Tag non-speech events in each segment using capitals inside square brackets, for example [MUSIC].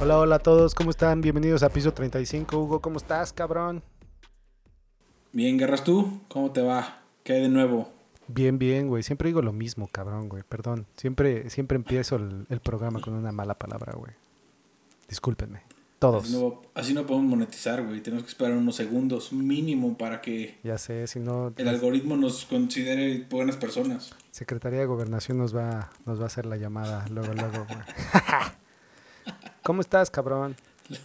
Hola, hola a todos, ¿cómo están? Bienvenidos a Piso 35. Hugo, ¿cómo estás, cabrón? Bien, Guerras, ¿tú? ¿Cómo te va? ¿Qué hay de nuevo? Bien, bien, güey. Siempre digo lo mismo, cabrón, güey. Perdón. Siempre, siempre empiezo el, el programa con una mala palabra, güey. Discúlpenme. Todos. Así no, así no podemos monetizar, güey. Tenemos que esperar unos segundos mínimo para que Ya sé, si no... el algoritmo nos considere buenas personas. Secretaría de Gobernación nos va, nos va a hacer la llamada luego, luego, güey. [LAUGHS] ¿Cómo estás, cabrón?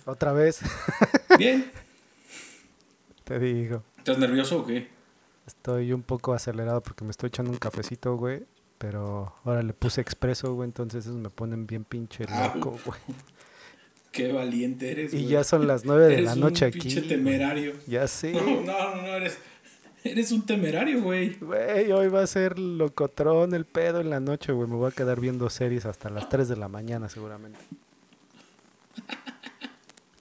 Otra vez, [LAUGHS] Bien. te digo. ¿Estás nervioso o qué? Estoy un poco acelerado porque me estoy echando un cafecito, güey. Pero ahora le puse expreso, güey. Entonces esos me ponen bien pinche Ah, loco, güey. Qué valiente eres, Y güey. ya son las nueve de la noche un aquí. pinche temerario. Ya sé. No, no, no, no, eres, eres un temerario, güey. Güey, hoy va a ser locotrón el pedo en la noche, güey. Me voy a quedar viendo series hasta las 3 de la mañana, seguramente.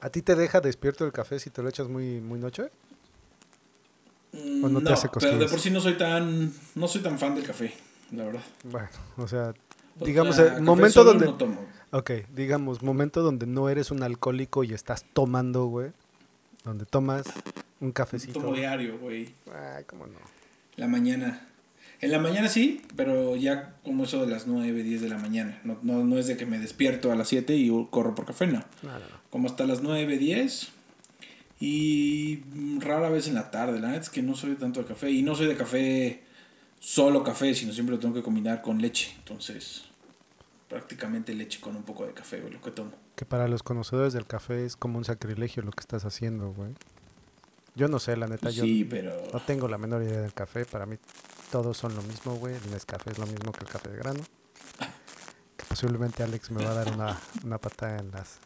¿A ti te deja despierto el café si te lo echas muy, muy noche? ¿O no te hace pero de por sí no soy tan, no soy tan fan del café, la verdad. Bueno, o sea, O digamos, sea, el café momento donde... no tomo. Ok, digamos, momento donde no eres un alcohólico y estás tomando, güey. Donde tomas un cafecito. Tomo diario, güey. Ay, cómo no. La mañana. En la mañana sí, pero ya como eso de las 9, 10 de la mañana. No, no, no es de que me despierto a las 7 y corro por café, no. No, no, no. Como hasta las 9, 10. Y rara vez en la tarde. La neta es que no soy tanto de café. Y no soy de café, solo café, sino siempre lo tengo que combinar con leche. Entonces, prácticamente leche con un poco de café, güey, lo que tomo. Que para los conocedores del café es como un sacrilegio lo que estás haciendo, güey. Yo no sé, la neta, yo pero... no tengo la menor idea del café. Para mí todos son lo mismo, güey. El Nescafé es lo mismo que el café de grano. Que posiblemente Alex me va a dar una, una patada en las...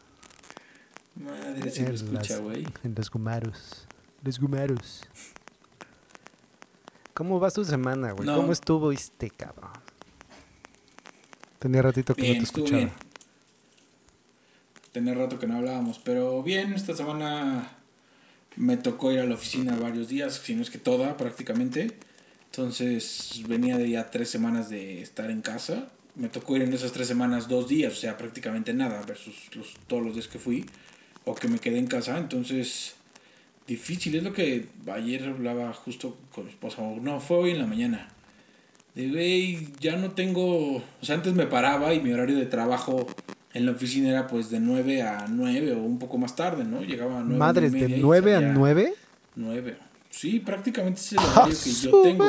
Madre, si lo en escucha, las- güey. En los gumaros. Los gumaros. ¿Cómo va tu semana, güey? No. ¿Cómo estuvo este, cabrón? Tenía ratito que Bien, no te escuchaba. bien. Tenía rato que no hablábamos, pero bien, esta semana me tocó ir a la oficina varios días, si no es que toda prácticamente. Entonces venía de ya tres semanas de estar en casa. Me tocó ir en esas tres semanas dos días, o sea, prácticamente nada versus los, todos los días que fui o que me quedé en casa. Entonces, difícil. Es lo que ayer hablaba justo con mi esposa. o No, fue hoy en la mañana. De, güey, ya no tengo... O sea, antes me paraba y mi horario de trabajo en la oficina era pues de 9 a 9 o un poco más tarde, ¿no? Llegaba a 9 Madres, y de media y 9 a salía 9. 9. Sí, prácticamente ese es el ¡Ah, horario que yo tengo.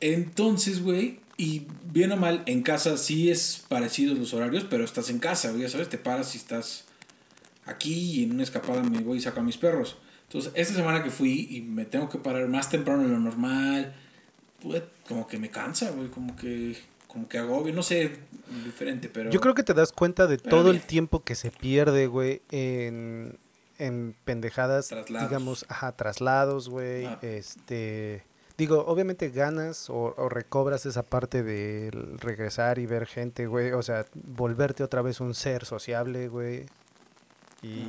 Entonces, güey, y bien o mal, en casa sí es parecidos los horarios, pero estás en casa, güey, ya sabes, te paras y estás aquí y en una escapada me voy y saco a mis perros. Entonces, esta semana que fui y me tengo que parar más temprano de lo normal, pues, como que me cansa, güey, como que, como que agobio, no sé, diferente, pero... Yo creo que te das cuenta de todo el tiempo que se pierde, güey, en, en pendejadas, Traslados. digamos, ajá, traslados, güey, Ah. este... Digo, obviamente ganas o, o recobras esa parte de regresar y ver gente, güey, o sea, volverte otra vez un ser sociable, güey, y,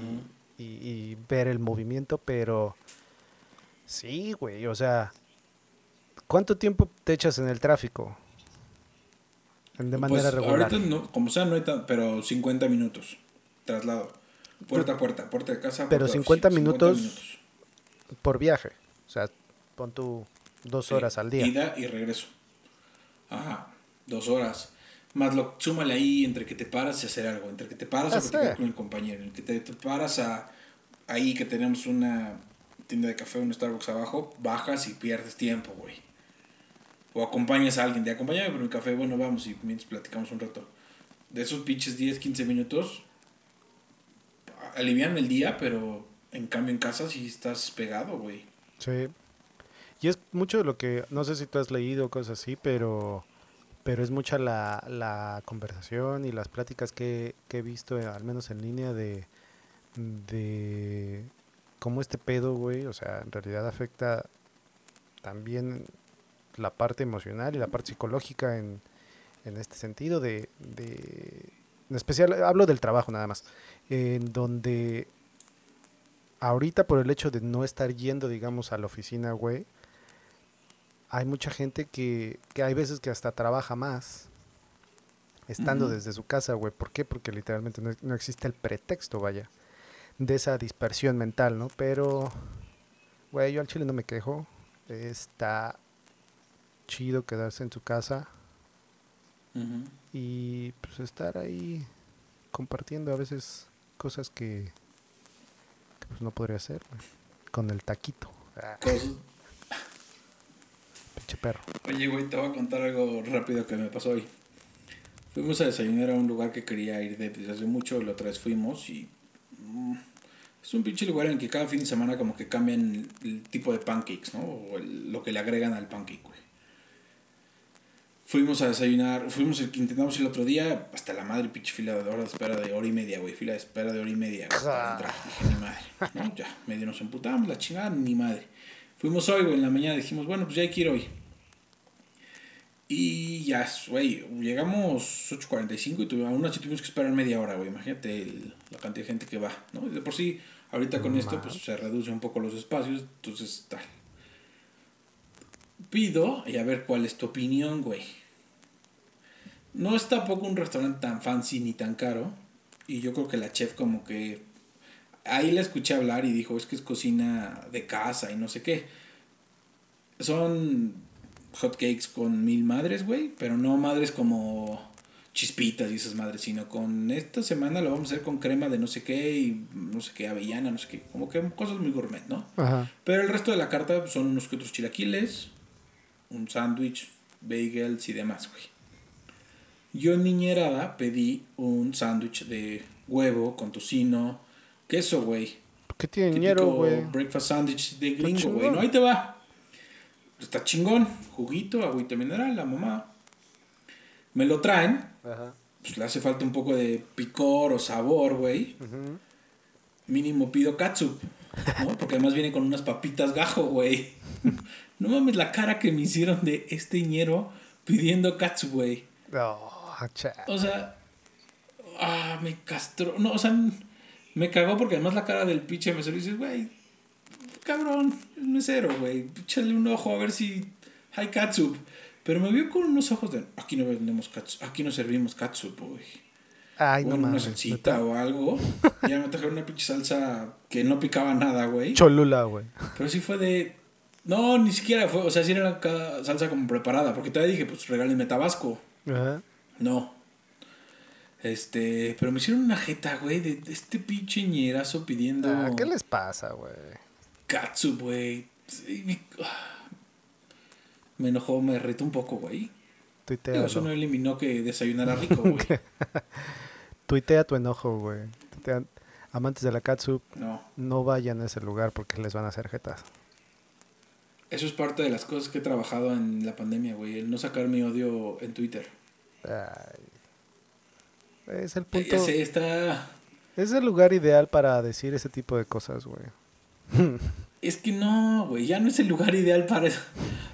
y, y ver el movimiento, pero sí, güey, o sea, ¿cuánto tiempo te echas en el tráfico? De manera Pues, regular. Ahorita, no, como sea, no hay tan, pero 50 minutos traslado. Puerta a puerta, puerta de casa. Pero puerta de 50 oficina, minutos por viaje. O sea, pon tú dos Sí, horas al día. Ida y regreso. Ajá, dos horas. Más lo súmale ahí entre que te paras y hacer algo, entre que te paras a platicar con el compañero, entre que te, te paras a ahí que tenemos una tienda de café, un Starbucks abajo, bajas y pierdes tiempo, güey. O acompañas a alguien, de acompáñame por mi café, bueno, vamos y mientras platicamos un rato. De esos pinches 10, 15 minutos, alivian el día, pero en cambio en casa sí estás pegado, güey. Sí. Y es mucho lo que, no sé si tú has leído cosas así, pero, pero es mucha la, la conversación y las pláticas que, he visto, eh, al menos en línea, de, de cómo este pedo, güey, o sea, en realidad afecta también la parte emocional y la parte psicológica en, en este sentido de, en especial, hablo del trabajo nada más, en donde ahorita por el hecho de no estar yendo, digamos, a la oficina, güey, hay mucha gente que, que hay veces que hasta trabaja más estando desde su casa, güey. ¿Por qué? Porque literalmente no, no existe el pretexto, vaya, de esa dispersión mental, ¿no? Pero, güey, yo al chile no me quejo. Está chido quedarse en su casa Y pues estar ahí compartiendo a veces cosas que, que, pues no podría hacer. Con el taquito. Ah, Cosas- pinche perro. Oye, güey, te voy a contar algo rápido que me pasó hoy. Fuimos a desayunar a un lugar que quería ir de- desde hace mucho, la otra vez fuimos y... mm, es un pinche lugar en el que cada fin de semana como que cambian el, el tipo de pancakes, ¿no? O el- lo que le agregan al pancake, güey. Fuimos a desayunar, fuimos el que intentamos el otro día, hasta la madre pinche fila de hora de espera de hora y media, güey. Fila de espera de hora y media, güey, para entrar. Dije, ni madre. ¿no? Ya, medio nos emputamos, la chingada, ni madre. Fuimos hoy, güey, en la mañana dijimos, bueno, pues ya hay que ir hoy. Y ya, güey, llegamos 8.45 y tuvi- aún así tuvimos que esperar media hora, güey. Imagínate el- la cantidad de gente que va, ¿no? Y de por sí, ahorita con esto, pues se reduce un poco los espacios, entonces tal. Pido y a ver cuál es tu opinión, güey. No es tampoco un restaurante tan fancy ni tan caro. Y yo creo que la chef como que... Ahí la escuché hablar y dijo, es que es cocina de casa y no sé qué. Son hotcakes con mil madres, güey. Pero no madres como chispitas y esas madres, sino con esta semana lo vamos a hacer con crema de no sé qué y no sé qué, avellana, no sé qué. Como que cosas muy gourmet, ¿no? Ajá. Pero el resto de la carta son unos que otros chilaquiles, un sándwich, bagels y demás, güey. Yo en niñerada pedí un sándwich de huevo con tocino, queso, güey. ¿Qué tiene dinero, güey? breakfast sandwich de gringo, güey. No, ahí te va. Está chingón. Juguito, agüita mineral, la mamá. Me lo traen. Ajá. Pues le hace falta un poco de picor o sabor, güey. Mínimo pido catsup, ¿no? Porque además viene con unas papitas gajo, güey. [LAUGHS] No mames la cara que me hicieron de este ñero pidiendo catsup, güey. Oh, cha. O sea, ah, me castró. No, o sea, me cagó porque además la cara del pinche mesero dice, güey, cabrón, es mesero, güey. Échale un ojo a ver si hay catsup. Pero me vio con unos ojos de, aquí no vendemos catsup, aquí no servimos catsup, güey. Ay, no una mames. salsita o algo. [LAUGHS] Ya me trajeron una pinche salsa que no picaba nada, güey. Cholula, güey. Pero sí fue de. No, ni siquiera fue. O sea, sí era la salsa como preparada. Porque todavía dije, pues regálenme tabasco. Ajá. No. Este. Pero me hicieron una jeta, güey, de, de este pinche ñerazo pidiendo. Ah, ¿Qué les pasa, güey? Katsu, güey. Me, ah. Me enojó, me retó un poco, güey. Tuitea, eso no eliminó que desayunara [LAUGHS] rico, güey. [LAUGHS] Tuitea tu enojo, güey. Tuitea- Amantes de la catsup, No. no vayan a ese lugar porque les van a hacer jetas. Eso es parte de las cosas que he trabajado en la pandemia, güey. El no sacar mi odio en Twitter. Ay. Es el punto. Está. Es el lugar ideal para decir ese tipo de cosas, güey. [LAUGHS] Es que no, güey, ya no es el lugar ideal para eso.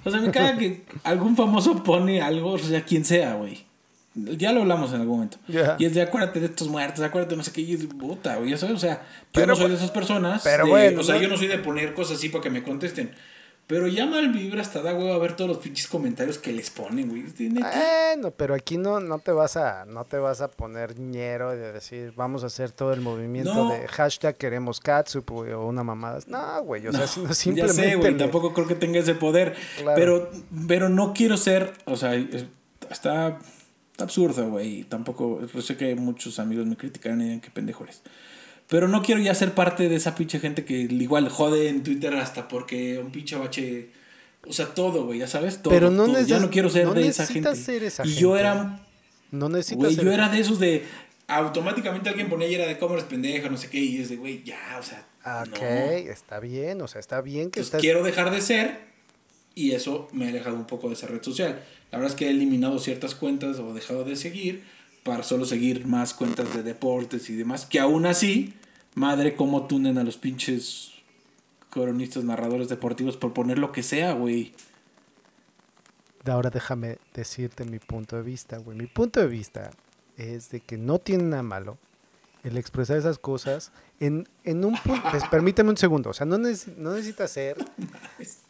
O sea, me caga que algún famoso pone algo, o sea, quien sea, güey. Ya lo hablamos en algún momento. Y es de acuérdate de estos muertos, acuérdate de no sé qué, y puta, güey, sabes, o sea, yo Pero, no soy de esas personas. pero de- bueno, o sea, yo no soy de poner cosas así para que me contesten. Pero ya mal vibra hasta da huevo a ver todos los pinches comentarios que les ponen, güey. Es de neta. Bueno, pero aquí no, no te vas a, no te vas a poner ñero de decir vamos a hacer todo el movimiento No. de hashtag queremos catsup güey, o una mamada. No, güey, o sea, sino simplemente. Ya sé, güey, tampoco creo que tenga ese poder. Claro. Pero, pero no quiero ser, o sea, es- está, está absurdo, güey. Tampoco, yo sé que muchos amigos me criticarán y dirán que pendejo eres. Pero no quiero ya ser parte de esa pinche gente que igual jode en Twitter hasta porque un pinche bache. O sea, todo, güey, ya sabes, todo. Pero no todo. Ya no quiero ser no de esa gente. ser esa y yo gente. era, No necesitas. güey, ser- yo era de esos de. Automáticamente alguien ponía y era de cómo eres pendejo, no sé qué, y es de, güey, ya, o sea. Ok, no. está bien, o sea, está bien que Entonces, estás. quiero dejar de ser y eso me ha alejado un poco de esa red social. La verdad es que he eliminado ciertas cuentas o dejado de seguir para solo seguir más cuentas de deportes y demás, que aún así, madre, cómo tunen a los pinches cronistas, narradores deportivos por poner lo que sea, güey. Ahora déjame decirte mi punto de vista, güey. Mi punto de vista es de que no tiene nada malo el expresar esas cosas en, en un punto. Pues, permíteme un segundo. O sea, no, neces- no necesitas ser.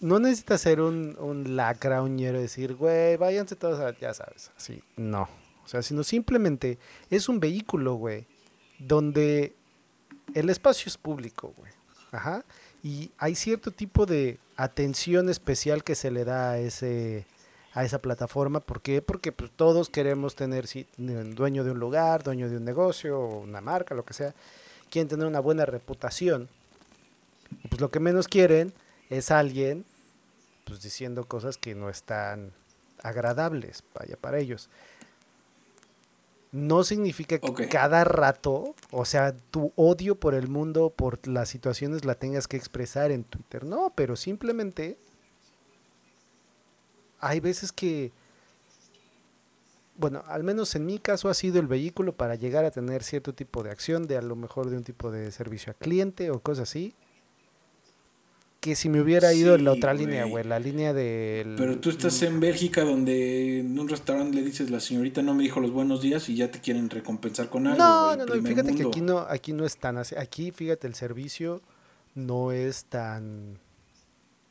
No necesitas ser un, un lacra, un ñero, decir, güey, váyanse todos a. Ya sabes, así. No. O sea, sino simplemente es un vehículo, güey, donde el espacio es público, güey. Ajá. Y hay cierto tipo de atención especial que se le da a ese a esa plataforma. ¿Por qué? Porque pues, todos queremos tener si, dueño de un lugar, dueño de un negocio, una marca, lo que sea. Quieren tener una buena reputación. Pues lo que menos quieren es alguien pues diciendo cosas que no están agradables, vaya, para ellos. No significa que cada rato, o sea, tu odio por el mundo, por las situaciones la tengas que expresar en Twitter. No, pero simplemente hay veces que, bueno, al menos en mi caso ha sido el vehículo para llegar a tener cierto tipo de acción, de a lo mejor de un tipo de servicio a cliente o cosas así, que si me hubiera ido en la otra línea, güey, la línea del... Pero tú estás en Bélgica donde en un restaurante le dices, la señorita no me dijo los buenos días y ya te quieren recompensar con algo. No, no, no, fíjate que aquí no, aquí no es tan así. Aquí, fíjate, el servicio no es tan...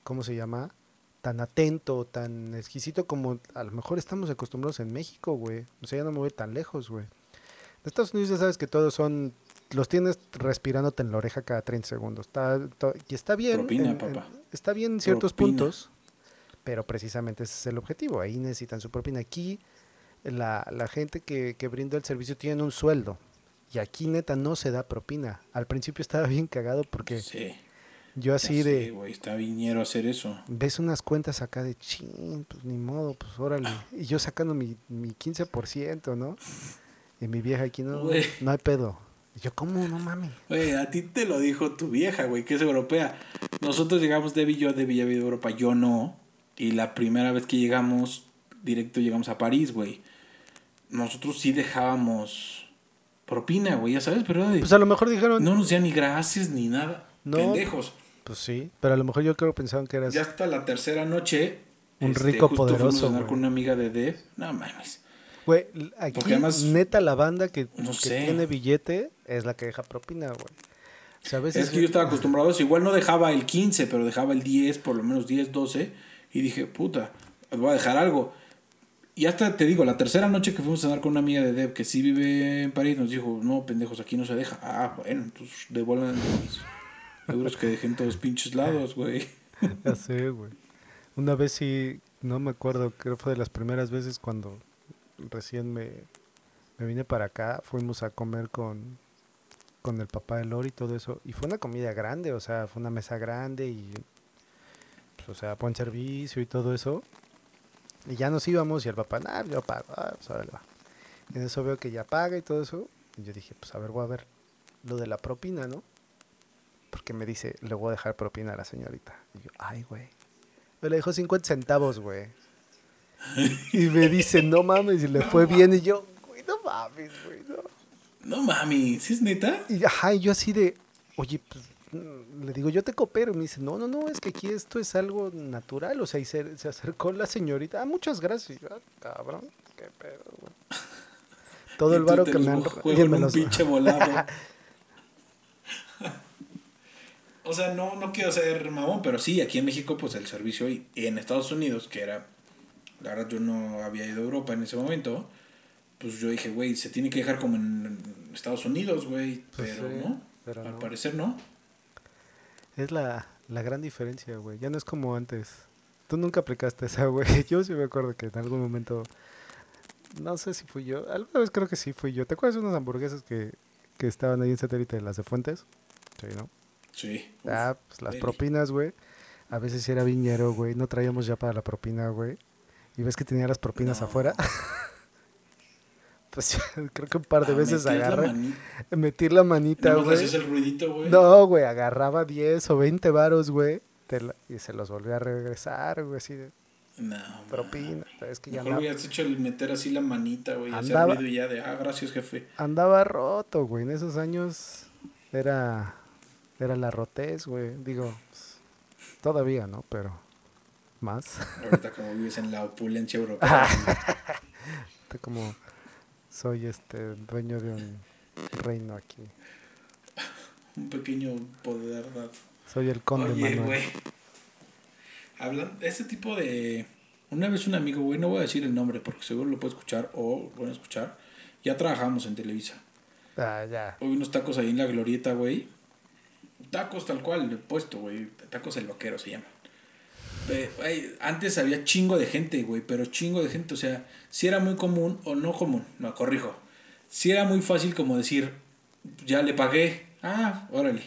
¿Cómo se llama? Tan atento, tan exquisito como a lo mejor estamos acostumbrados en México, güey. O sea, ya no me voy tan lejos, güey. De Estados Unidos ya sabes que todos son los tienes respirándote en la oreja cada 30 segundos. Está, y está bien. está bien en ciertos puntos, pero precisamente ese es el objetivo. Ahí necesitan su propina. Aquí la, la gente que, que brinda el servicio tiene un sueldo. Y aquí neta no se da propina. Al principio estaba bien cagado porque yo así de... güey, está viniero hacer eso. Ves unas cuentas acá de ching, pues ni modo, pues órale. Y yo sacando mi, mi 15%, ¿no? Y mi vieja aquí no, no hay pedo. Yo, ¿cómo? No mames. Güey, a ti te lo dijo tu vieja, güey, que es europea. Nosotros llegamos, Debbie y yo, Debbie ya vive Europa, yo no. Y la primera vez que llegamos, directo llegamos a París, güey. Nosotros sí dejábamos propina, güey, ya sabes, pero... Pues a lo mejor dijeron... No nos decían ni gracias ni nada. No, Pendejos. Pues sí, pero a lo mejor yo creo que pensaban que eras... Ya hasta la tercera noche... Un este, rico poderoso. Fuimos con una amiga de. No mames. Güey, aquí neta la banda que, tiene billete es la que deja propina, güey. es que yo estaba acostumbrado a eso. Igual no dejaba el 15, pero dejaba el 10, por lo menos 10, 12. Y dije, puta, voy a dejar algo. Y hasta te digo, la tercera noche que fuimos a cenar con una amiga de Deb que sí vive en París, nos dijo, no, pendejos, aquí no se deja. Ah, bueno, entonces devuelvan los euros que dejen todos pinches lados, güey. [LAUGHS] Ya sé, güey. Una vez sí, no me acuerdo, creo que fue de las primeras veces cuando recién me, me vine para acá, fuimos a comer con, con el papá de Lori y todo eso. Y fue una comida grande, o sea, fue una mesa grande y, pues, o sea, buen servicio y todo eso. Y ya nos íbamos y el papá, nada, yo pago, ah, pues ahora va. En eso veo que ya paga y todo eso. Y yo dije, pues a ver, voy a ver lo de la propina, ¿no? Porque me dice, le voy a dejar propina a la señorita. Y yo, ay, güey. Me le dejó 50 centavos, güey. Y me dice, no mames, y le fue bien. Y yo, güey, no mames, güey, no. No mames, ¿sí es neta? Y ajá, y yo así de, oye, pues, le digo, yo te coopero. Y me dice, no, no, no, es que aquí esto es algo natural. O sea, y se, se acercó la señorita. Ah, muchas gracias. Y yo, ah, cabrón, qué pedo, güey. Todo el varo que me han... Y me un pinche [LAUGHS] volado. [LAUGHS] o sea, no, no quiero ser mamón, pero sí, aquí en México, pues el servicio y en Estados Unidos, que era la verdad yo no había ido a Europa en ese momento, pues yo dije, güey, se tiene que dejar como en Estados Unidos, güey, pues pero no, al parecer no. Es la, la gran diferencia, güey, ya no es como antes. Tú nunca aplicaste esa, güey. [LAUGHS] Yo sí me acuerdo que en algún momento, no sé si fui yo, alguna vez creo que sí fui yo. ¿Te acuerdas de unas hamburguesas que, que estaban ahí en satélite, las de Fuentes? Sí, ¿no? Sí. Ah, pues las propinas, güey. A veces era viñero, güey. No traíamos ya para la propina, güey y ves que tenía las propinas afuera. [LAUGHS] pues creo que un par de ah, veces agarré. Metí la manita, güey. el ruidito, güey? No, güey, agarraba 10 o 20 varos, güey. Y se los volví a regresar, güey, así de. No. Propina. Es que ya Mejor hubieras hecho el meter así la manita, güey. Andaba, hacer ruido y ya de, ah, gracias, jefe. Andaba roto, güey. En esos años era. Era la rotez, güey. Digo, pues, todavía, ¿no? Pero más. Ahorita como vives en la opulencia europea. [LAUGHS] como soy este dueño de un reino aquí. Un pequeño poder. Soy el conde Oye, güey. Hablan ese tipo de Una vez un amigo, güey, no voy a decir el nombre porque seguro lo puede escuchar o bueno escuchar. Ya trabajamos en Televisa. Ah, ya. Hoy unos tacos ahí en la glorieta, güey. Tacos tal cual, de puesto, güey. Tacos el vaquero se llaman. Antes había chingo de gente, güey, pero chingo de gente. O sea, si era muy común o no común, no, corrijo. Si era muy fácil como decir, ya le pagué. Ah, órale.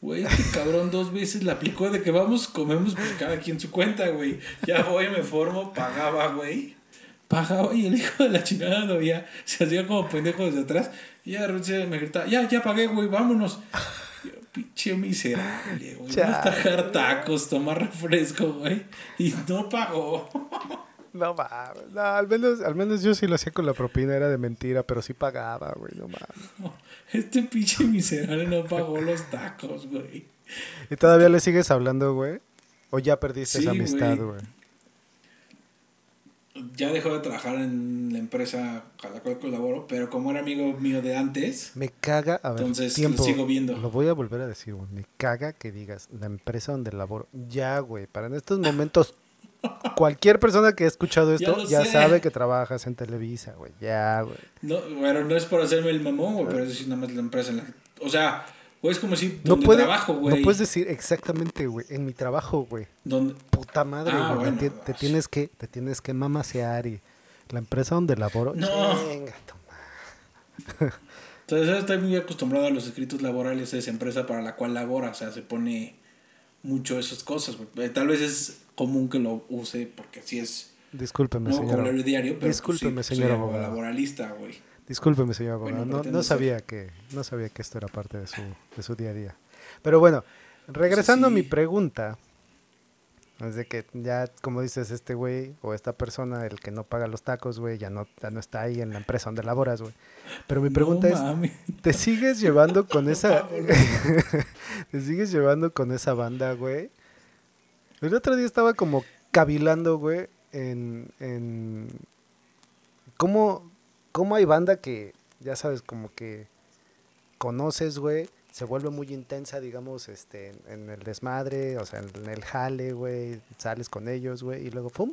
Güey, este cabrón dos veces la aplicó de que vamos, comemos pues cada quien su cuenta, güey. Ya voy, me formo, pagaba, güey. Pagaba y el hijo de la chingada no veía. Se hacía como pendejo desde atrás. Y ya de repente me gritaba, ya, ya pagué, güey, vámonos. Pinche miserable, güey. Chale. Tajar tacos, tomar refresco, güey. Y no pagó. [LAUGHS] No mames. No, al menos, al menos yo sí lo hacía con la propina, era de mentira, pero sí pagaba, güey, no mames. Este pinche miserable no pagó los tacos, güey. ¿Y todavía le sigues hablando, güey? ¿O ya perdiste Sí, esa amistad, güey. Ya dejó de trabajar en la empresa a la cual colaboro, pero como era amigo mío de antes, Me caga, a ver, Entonces, tiempo. lo sigo viendo. Lo voy a volver a decir, güey. Me caga que digas la empresa donde laboro. Ya, güey, para en estos momentos, [LAUGHS] cualquier persona que ha escuchado Ya esto ya, sé. sabe que trabajas en Televisa, güey. Ya, güey. no, bueno, no es por hacerme el mamón, güey, pero es decir nada más la empresa en la O sea, güey, es como si No, puede- trabajo, no güey. puedes decir exactamente, güey. En mi trabajo, güey. Puta madre, Ah, güey. bueno, te, te tienes que, te tienes que mamasear y la empresa donde laboro. No. Tu madre. Entonces estoy muy acostumbrado a los escritos laborales de esa empresa para la cual labora, o sea, se pone mucho esas cosas, güey. Eh, Tal vez es común que lo use porque así es Discúlpeme, no señor. diario, pero pues, Discúlpeme, sí, señor abogado. laboralista, güey. Discúlpeme, señor Bueno, abogado. no, no sabía que no sabía que esto era parte de su, de su día a día. Pero bueno, regresando a mi pregunta, es de que ya, como dices, este güey o esta persona, el que no paga los tacos, güey, ya no, ya no está ahí en la empresa donde laboras, güey. Pero mi pregunta No es. ¿te sigues llevando [LAUGHS] con esa... [LAUGHS] ¿Te sigues llevando con esa banda, güey? El otro día estaba como cavilando, güey, en... en... ¿Cómo, ¿Cómo hay banda que, ya sabes, como que conoces, güey, se vuelve muy intensa, digamos, este, en, en el desmadre, o sea, en el jale, güey, sales con ellos, güey, y luego, ¡pum!,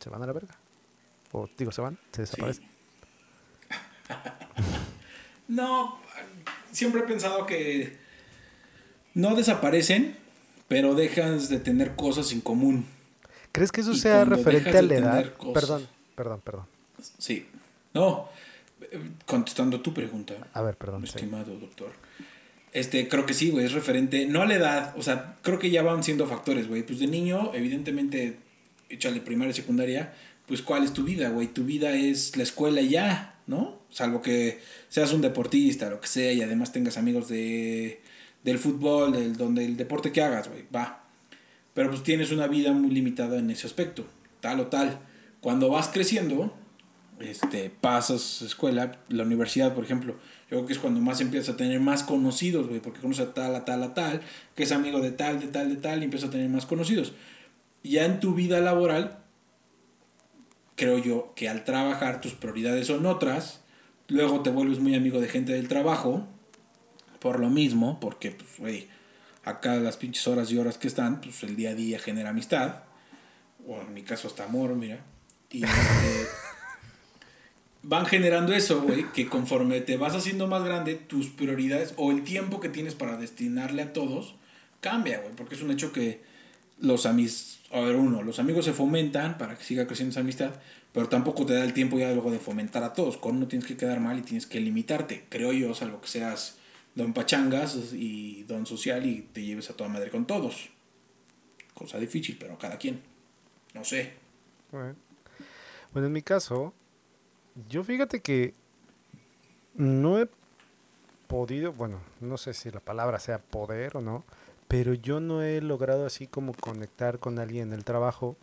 se van a la verga. O, digo, se van, se desaparecen. [LAUGHS] No, siempre he pensado que no desaparecen, pero dejas de tener cosas en común. ¿Crees que eso Y sea referente a la edad? cosas- Perdón, perdón, perdón. Sí. No, eh, contestando tu pregunta, A ver, perdón. sí. estimado doctor. Este, creo que sí, güey, es referente, no a la edad, o sea, creo que ya van siendo factores, güey. Pues de niño, evidentemente, échale primaria y secundaria, pues cuál es tu vida, güey. Tu vida es la escuela y ya, ¿no? Salvo que seas un deportista, lo que sea, y además tengas amigos de, del fútbol, del, donde el deporte que hagas, güey, va. Pero pues tienes una vida muy limitada en ese aspecto, tal o tal. Cuando vas creciendo, este, pasas escuela, la universidad, por ejemplo, yo creo que es cuando más empiezas a tener más conocidos, güey, porque conoces a tal, a tal, a tal, que es amigo de tal, de tal, de tal, y empiezas a tener más conocidos. Ya en tu vida laboral, creo yo que al trabajar tus prioridades son otras, luego te vuelves muy amigo de gente del trabajo, por lo mismo, porque, pues, güey, acá las pinches horas y horas que están, pues el día a día genera amistad, o en mi caso hasta amor, mira, y este, van generando eso, güey, que conforme te vas haciendo más grande, tus prioridades o el tiempo que tienes para destinarle a todos cambia, güey, porque es un hecho que los amigos, a ver, uno, los amigos se fomentan para que siga creciendo esa amistad, pero tampoco te da el tiempo ya luego de fomentar a todos. Con uno tienes que quedar mal y tienes que limitarte, creo yo, salvo que seas don pachangas y don social y te lleves a toda madre con todos. Cosa difícil, pero cada quien. No sé. Bueno. En mi caso, yo fíjate que no he podido, bueno, no sé si la palabra sea poder o no, pero yo no he logrado así como conectar con alguien en el trabajo,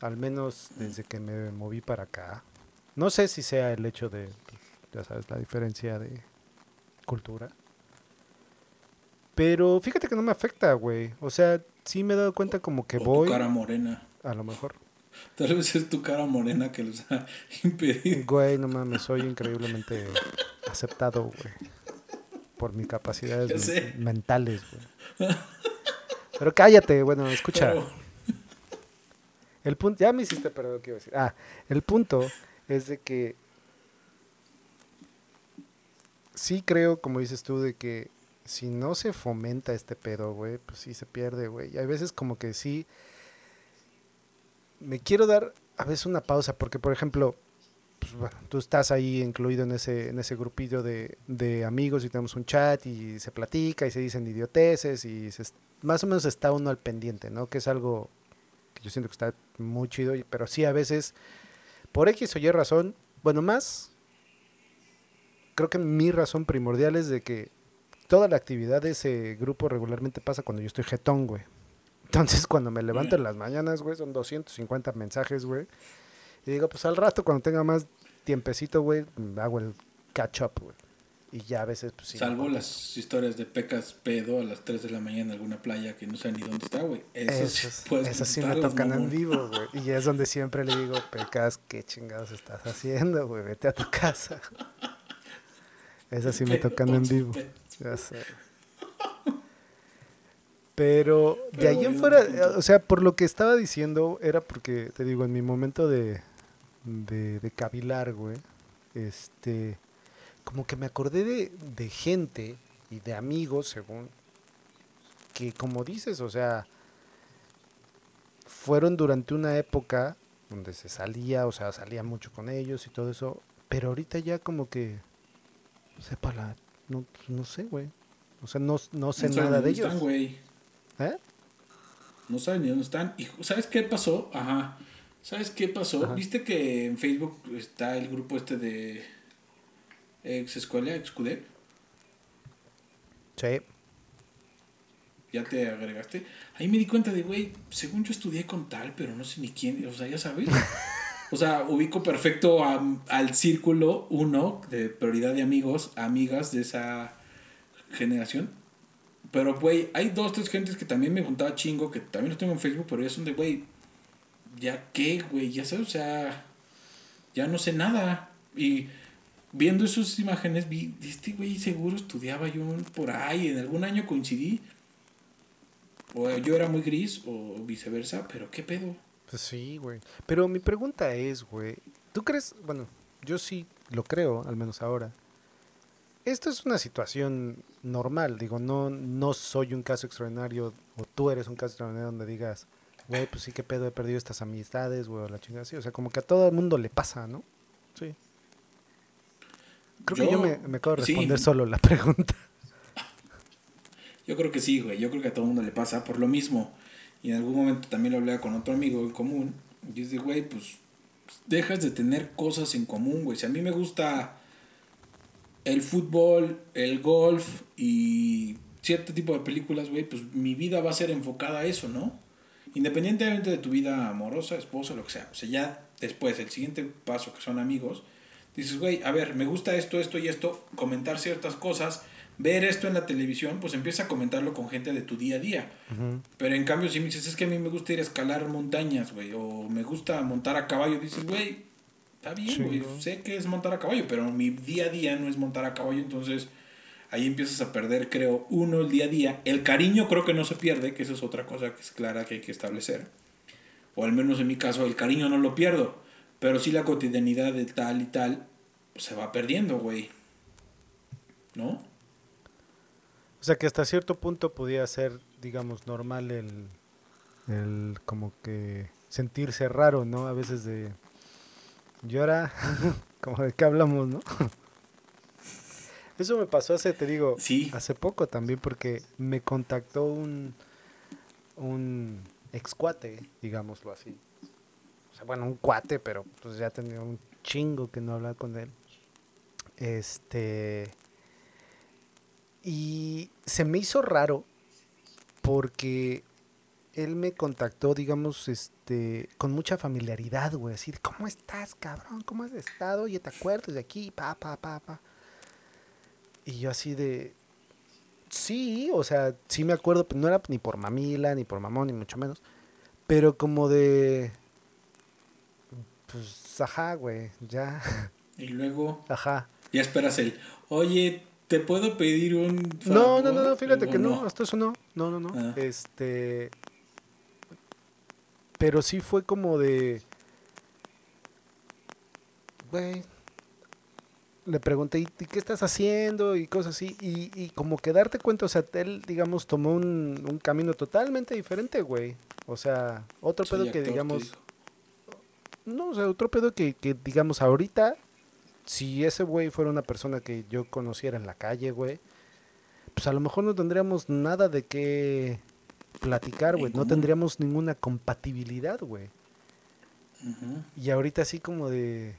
al menos desde que me moví para acá. No sé si sea el hecho de, ya sabes, la diferencia de cultura. Pero fíjate que no me afecta, güey. O sea, sí me he dado cuenta como que o voy, tu cara morena. a lo mejor. [LAUGHS] Tal vez es tu cara morena que los ha [LAUGHS] impedido. Güey, no mames, soy increíblemente aceptado, güey. Por mis capacidades men- mentales, güey. Pero cállate, bueno, escucha. Pero, El punto, ya me hiciste perder lo que iba a decir. Ah, el punto es de que sí creo, como dices tú, de que si no se fomenta este pedo, güey, pues sí se pierde, güey. Y hay veces como que sí me quiero dar a veces una pausa porque, por ejemplo, pues, bueno, tú estás ahí incluido en ese, en ese grupillo de, de amigos y tenemos un chat y se platica y se dicen idioteces y se, más o menos está uno al pendiente, ¿no? Que es algo que yo siento que está muy chido, pero sí a veces, por X o Y razón, bueno, más, creo que mi razón primordial es de que toda la actividad de ese grupo regularmente pasa cuando yo estoy jetón, güey. Entonces, cuando me levanto en las mañanas, güey, son 250 mensajes, güey. Y digo, pues al rato, cuando tenga más tiempecito, güey, hago el catch up, güey. Y ya a veces, pues sí. Salvo las historias de pecas pedo a las 3 de la mañana en alguna playa que no sé ni dónde está, güey. Esas, esas sí me tocan en vivo, [LAUGHS] güey. Y es donde siempre le digo, pecas, ¿qué chingados estás haciendo, güey? Vete a tu casa. [LAUGHS] Esas sí me tocan en vivo. Ya sé. Pero de ahí en fuera, o sea, por lo que estaba diciendo, era porque, te digo, en mi momento de, de, de cavilar, güey, este, como que me acordé de, de gente y de amigos, según, que como dices, o sea, fueron durante una época donde se salía, o sea, salía mucho con ellos y todo eso, pero ahorita ya como que, sepa la, no, no sé, güey. O sea, no, no sé nada de ellos. ¿Eh? No saben ni dónde están. Y ¿sabes qué pasó? Ajá. ¿Sabes qué pasó? ¿Viste que en Facebook está el grupo este de ex escuela, ex -Cudec? Sí. ¿Ya te agregaste? Ahí me di cuenta de, güey, según yo estudié con tal, pero no sé ni quién, o sea, ya sabes. [LAUGHS] o sea, ubico perfecto al círculo uno de prioridad de amigos, amigas de esa generación. Pero, güey, hay dos, tres gentes que también me juntaba chingo, que también los tengo en Facebook, pero ya son de, güey, ¿ya qué, güey? Ya sabes, o sea, ya no sé nada. Y viendo esas imágenes, vi, este güey seguro estudiaba yo por ahí, en algún año coincidí. O yo era muy gris, o viceversa, pero ¿qué pedo? Pues sí, güey. Pero mi pregunta es, güey, ¿tú crees, bueno, yo sí lo creo, al menos ahora, esto es una situación normal, digo, no, no soy un caso extraordinario, o tú eres un caso extraordinario donde digas, güey, pues sí, que pedo, he perdido estas amistades, güey, la chingada así, o sea, como que a todo el mundo le pasa, ¿no? Sí. Creo que yo me, acabo de responder solo la pregunta. [LAUGHS] Yo creo que sí, güey, yo creo que a todo el mundo le pasa por lo mismo. Y en algún momento también lo hablé con otro amigo en común, y es de, güey, pues dejas de tener cosas en común, güey. Si a mí me gusta el fútbol, el golf y cierto tipo de películas, güey, pues mi vida va a ser enfocada a eso, ¿no? Independientemente de tu vida amorosa, esposa, lo que sea. O sea, ya después, el siguiente paso, que son amigos, dices, güey, a ver, me gusta esto, esto y esto, comentar ciertas cosas, ver esto en la televisión, pues empieza a comentarlo con gente de tu día a día. Pero en cambio, si me dices, es que a mí me gusta ir a escalar montañas, güey, o me gusta montar a caballo, dices, güey, Está bien, güey. Sé que es montar a caballo, pero mi día a día no es montar a caballo, entonces ahí empiezas a perder, creo, uno, el día a día. El cariño creo que no se pierde, que eso es otra cosa que es clara que hay que establecer. O al menos en mi caso, el cariño no lo pierdo. Pero sí la cotidianidad de tal y tal pues, se va perdiendo, güey. ¿No? O sea que hasta cierto punto podía ser, digamos, normal el, el como que sentirse raro, ¿no? A veces de llora, [LAUGHS] como de qué hablamos, ¿no? Eso me pasó hace, te digo, hace poco también, porque me contactó un, un ex cuate, digámoslo así. O sea, bueno, un cuate, pero pues ya tenía un chingo que no hablaba con él. Este. Y se me hizo raro porque él me contactó, digamos, este, con mucha familiaridad, güey, así, ¿cómo estás, cabrón? ¿Cómo has estado? Oye, ¿te acuerdas de aquí? Pa, pa, pa, pa. Y yo así de, sí, o sea, sí me acuerdo, pero no era ni por mamila, ni por mamón, ni mucho menos, pero como de, pues, ajá, güey, ya. Y luego, ajá. Ya esperas el, oye, ¿te puedo pedir un... No, no, no, fíjate que no, hasta eso no, no, no, no, ah. este Pero sí fue como de. Güey. Le pregunté, ¿y qué estás haciendo? Y cosas así. Y, y como que darte cuenta, o sea, él, digamos, tomó un, un camino totalmente diferente, güey. O sea, otro Soy pedo que, digamos. No, o sea, otro pedo que, que digamos, ahorita, si ese güey fuera una persona que yo conociera en la calle, güey, pues a lo mejor no tendríamos nada de qué platicar, güey. No tendríamos ninguna compatibilidad, güey. Y ahorita así como de...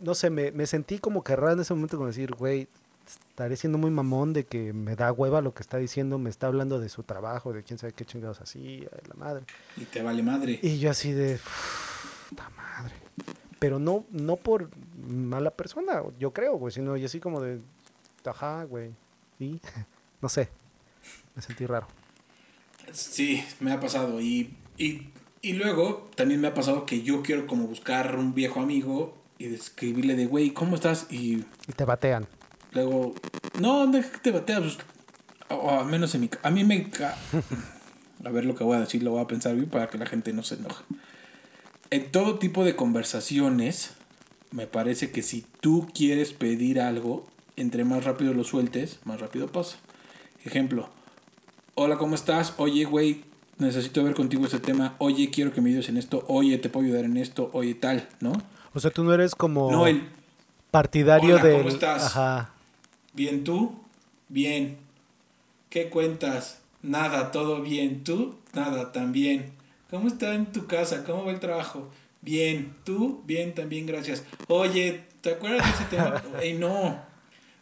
No sé, me, me sentí como que raro en ese momento como decir, güey, estaré siendo muy mamón de que me da hueva lo que está diciendo, me está hablando de su trabajo, de quién sabe qué chingados así, la madre. Y te vale madre. Y yo así de, puta madre. Pero no, no por mala persona, yo creo, güey, sino yo así como de, ajá, güey. Y, [LAUGHS] no sé, me sentí raro. Sí, me ha pasado. Y, y, y luego también me ha pasado que yo quiero como buscar un viejo amigo y escribirle de, güey, ¿cómo estás? Y Y te batean. luego, no, deja que te batea. Pues, o, al menos en mi... A mí me... [LAUGHS] A ver lo que voy a decir, lo voy a pensar bien para que la gente no se enoje. En todo tipo de conversaciones, me parece que si tú quieres pedir algo, entre más rápido lo sueltes, más rápido pasa. Ejemplo, hola, ¿cómo estás? Oye, güey, necesito ver contigo este tema. Oye, quiero que me ayudes en esto. Oye, te puedo ayudar en esto. Oye, tal, ¿no? O sea, tú no eres como No, el partidario Hola, del... ¿cómo estás? Ajá. bien tú, bien. ¿Qué cuentas? Nada, todo bien. ¿Tú? Nada, también. ¿Cómo está en tu casa? ¿Cómo va el trabajo? Bien. ¿Tú? Bien, también, gracias. Oye, ¿te acuerdas de ese tema? [LAUGHS] Ey, no.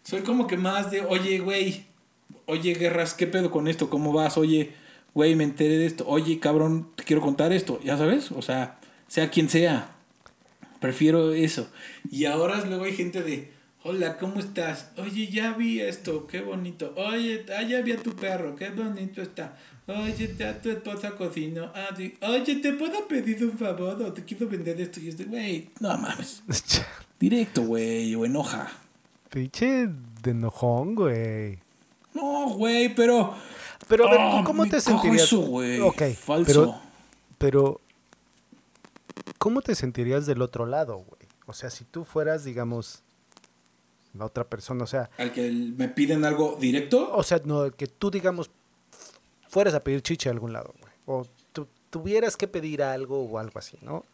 Soy como que más de, oye, güey. Oye, Guerras, ¿qué pedo con esto? ¿Cómo vas? Oye, güey, me enteré de esto. Oye, cabrón, te quiero contar esto. ¿Ya sabes? O sea, sea quien sea. Prefiero eso. Y ahora luego hay gente de, hola, ¿cómo estás? Oye, ya vi esto, qué bonito. Oye, ah, ya vi a tu perro, qué bonito está. Oye, ya tu esposa cocinó. Ah, sí. Oye, ¿te puedo pedir un favor o te quiero vender esto? Y es de, güey, no mames. [LAUGHS] Directo, güey, o enoja. Pinche de enojón, güey. No, güey, pero... Pero a ver, Ah, ¿tú ¿cómo te sentirías? eso, güey. Ok, Falso. Pero, pero, ¿cómo te sentirías del otro lado, güey? O sea, si tú fueras, digamos, la otra persona, o sea, Al que me piden algo directo, o sea, no, que tú, digamos, fueras a pedir chiche a algún lado, güey. O tú tuvieras que pedir algo o algo así, ¿no?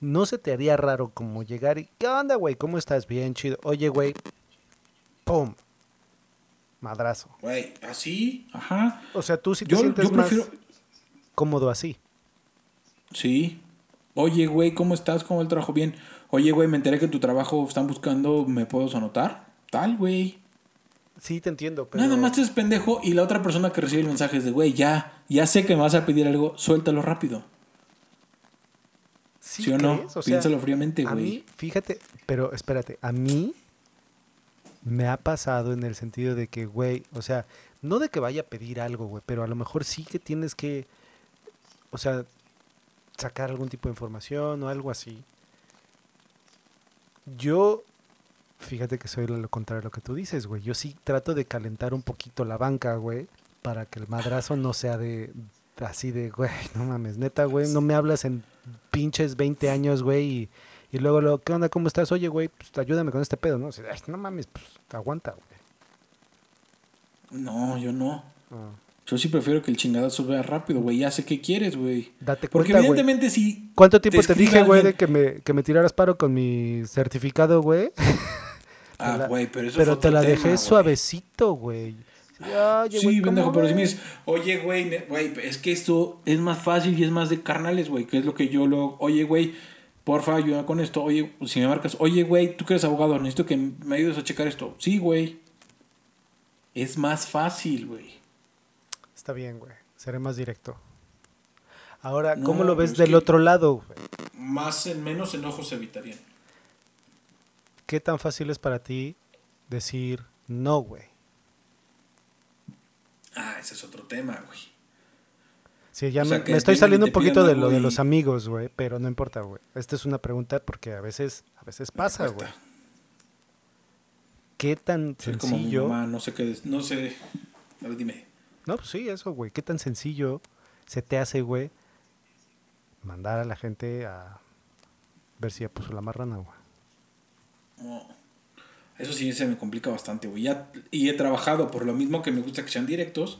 ¿No se te haría raro como llegar y, ¿qué onda, güey? ¿Cómo estás? Bien, chido. Oye, güey, ¡pum! Madrazo. güey, así, ajá. O sea, tú sí te Yo, sientes yo más prefiero... cómodo así. Sí. Oye, güey, ¿cómo estás? ¿Cómo va el trabajo? Bien. Oye, güey, me enteré que tu trabajo están buscando, ¿me puedo anotar? Tal, güey. Sí, te entiendo, pero... Nada más te es pendejo y la otra persona que recibe el mensaje es de, güey, ya, ya sé que me vas a pedir algo, suéltalo rápido. ¿Sí, o no? O sea, Piénsalo fríamente, A güey. mí, fíjate, pero espérate, a mí me ha pasado en el sentido de que, güey, o sea, no de que vaya a pedir algo, güey, pero a lo mejor sí que tienes que, o sea, sacar algún tipo de información o algo así. Yo, fíjate que soy lo contrario a lo que tú dices, güey. Yo sí trato de calentar un poquito la banca, güey, para que el madrazo no sea de así de, güey, no mames, neta, güey, no me hablas en pinches 20 años, güey, y, y luego, lo, ¿qué onda? ¿Cómo estás? Oye, güey, pues ayúdame con este pedo, ¿no? O sea, ay, no mames, pues aguanta, güey. No, yo no. Ah, Yo sí prefiero que el chingadazo vea rápido, güey. Ya sé qué quieres, güey. Date Porque cuenta, güey. evidentemente si... ¿Cuánto tiempo te, dije, güey, de que me, que me tiraras paro con mi certificado, güey? [LAUGHS] Ah, la- güey, pero eso Pero te la tema, dejé güey. suavecito, güey. Oye, Sí, güey, ¿cómo pendejo, pero si me dices, oye, güey, güey, es que esto es más fácil y es más de carnales, güey, que es lo que yo lo, oye, güey, porfa, ayuda con esto, oye, si me marcas, oye, güey, tú que eres abogado, necesito que me ayudes a checar esto. Sí, güey. Es más fácil, güey. Está bien, güey. Seré más directo. Ahora, ¿cómo No, lo ves es del otro lado? güey? Más en menos enojos se evitarían. ¿Qué tan fácil es para ti decir no, güey? Ah, ese es otro tema, güey. Sí, ya O me, sea, que me estoy saliendo un poquito de lo de los amigos, güey, pero no importa, güey. Esta es una pregunta porque a veces, a veces pasa, güey. ¿Qué tan Soy como sencillo? mamá, no sé qué, no sé. A ver, dime. No, pues sí, eso, güey. ¿Qué tan sencillo se te hace, güey, mandar a la gente a ver si ya puso la marrana, güey. No. Eso sí se me complica bastante, güey. Ya, y he trabajado, por lo mismo que me gusta que sean directos,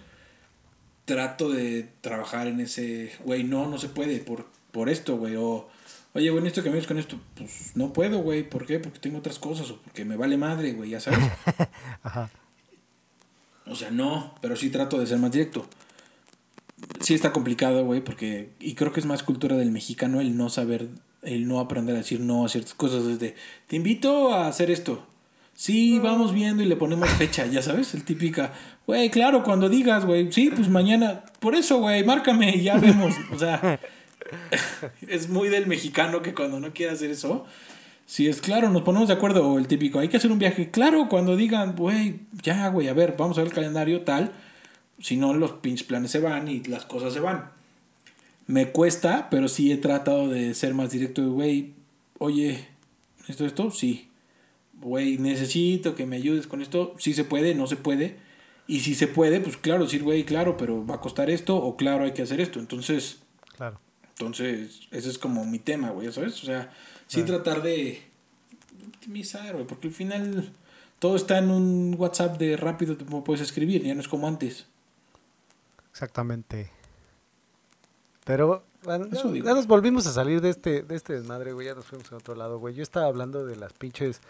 trato de trabajar en ese, güey, no, no se puede por, por esto, güey. O, oye, güey, esto que me con esto, pues no puedo, güey. ¿Por qué? Porque tengo otras cosas o porque me vale madre, güey, ya sabes. [LAUGHS] Ajá. O sea, no, pero sí trato de ser más directo. Sí está complicado, güey, porque, y creo que es más cultura del mexicano el no saber, el no aprender a decir no a ciertas cosas. Desde, te invito a hacer esto. Sí, vamos viendo y le ponemos fecha, ya sabes, el típica, güey, claro, cuando digas, güey, sí, pues mañana, por eso, güey, márcame y ya vemos. O sea, [LAUGHS] es muy del mexicano que cuando no quiere hacer eso, si es claro, nos ponemos de acuerdo, o el típico, hay que hacer un viaje, claro, cuando digan, güey, ya, güey, a ver, vamos a ver el calendario tal, si no, los pinches planes se van y las cosas se van. Me cuesta, pero sí he tratado de ser más directo, güey, oye, ¿esto, esto? Sí güey, necesito que me ayudes con esto. Si se puede, no se puede. Y si se puede, pues claro, decir, güey, claro, pero va a costar esto o claro, hay que hacer esto. Entonces, claro. Entonces, ese es como mi tema, güey, ¿sabes? O sea, sí tratar de optimizar, güey, porque al final todo está en un WhatsApp de rápido, te puedes escribir, ya no es como antes. Exactamente. Pero bueno, ya, nos volvimos a salir de este, de este desmadre, güey. Ya nos fuimos a otro lado, güey. Yo estaba hablando de las pinches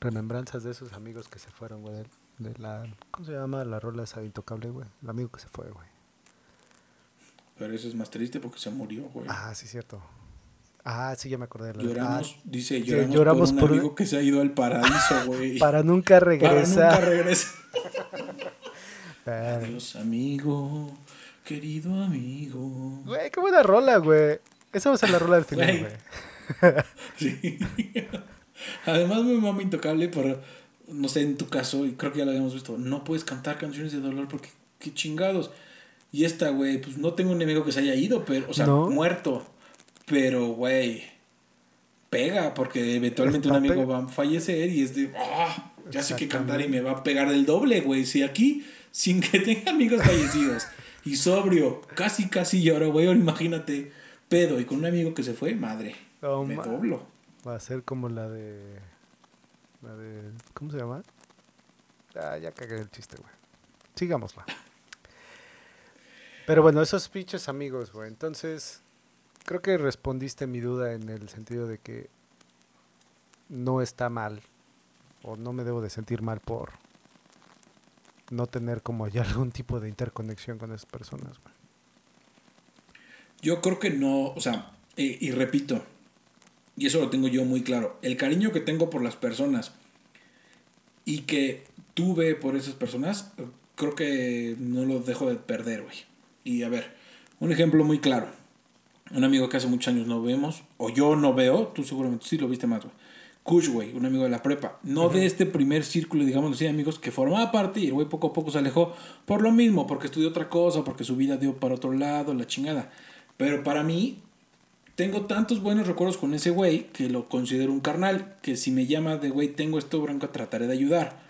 remembranzas de esos amigos que se fueron, güey. De, la, ¿cómo se llama? La rola esa intocable, güey. El amigo que se fue, güey. Pero eso es más triste porque se murió, güey. Ah, sí, cierto. Ah, sí, ya me acordé. De la... Lloramos, ah, dice, lloramos, por un amigo que se ha ido al paraíso, [LAUGHS] güey. Para nunca regresar. Para nunca regresar. [LAUGHS] Adiós, amigo. Querido amigo. Güey, qué buena rola, güey. Esa va a ser la rola del final, güey. [LAUGHS] sí. Además, mi mamá intocable por, no sé, en tu caso, y creo que ya lo habíamos visto, no puedes cantar canciones de dolor porque qué chingados. Y esta, güey, pues no tengo un enemigo que se haya ido, pero, o sea, muerto. Pero, güey, pega, porque eventualmente un amigo va a fallecer y es de, ah, ya sé que cantar y me va a pegar el doble, güey. Si aquí, sin que [LAUGHS] tenga amigos fallecidos y sobrio, casi, casi lloro, güey, ahora imagínate, pedo y con un amigo que se fue, madre, me doblo. Va a ser como la de. La de. ¿Cómo se llama? Ah, ya cagué el chiste, güey. Sigámosla. Pero bueno, esos pinches amigos, güey. Entonces, creo que respondiste mi duda en el sentido de que no está mal. O no me debo de sentir mal por no tener como ya [LAUGHS] algún tipo de interconexión con esas personas, güey. Yo creo que no, o sea, eh, y repito, y eso lo tengo yo muy claro, el cariño que tengo por las personas y que tuve por esas personas, creo que no lo dejo de perder, güey. Y a ver, un ejemplo muy claro. Un amigo que hace muchos años no vemos, o yo no veo, tú seguramente sí lo viste más, güey. Kush, güey, un amigo de la prepa. No de este primer círculo, digamos así, amigos, que formaba parte y el güey poco a poco se alejó por lo mismo, porque estudió otra cosa, porque su vida dio para otro lado, la chingada. Pero para mí, tengo tantos buenos recuerdos con ese güey que lo considero un carnal, que si me llama de güey, tengo esto bronca, trataré de ayudar.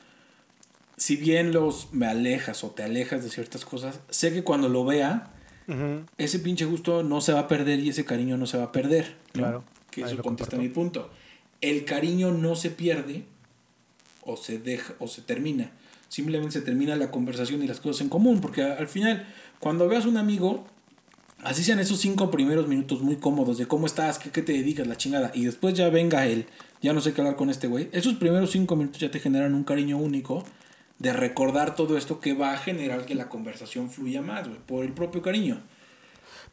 Si bien los me alejas o te alejas de ciertas cosas, sé que cuando lo vea, ese pinche gusto no se va a perder y ese cariño no se va a perder. Claro. Que eso contesta mi punto. El cariño no se pierde o se deja o se termina. Simplemente se termina la conversación y las cosas en común. Porque al final, cuando veas un amigo, Así sean esos cinco primeros minutos muy cómodos de cómo estás, qué, te dedicas, la chingada. Y después ya venga él, ya no sé qué hablar con este güey. Esos primeros cinco minutos ya te generan un cariño único de recordar todo esto que va a generar que la conversación fluya más, güey, por el propio cariño.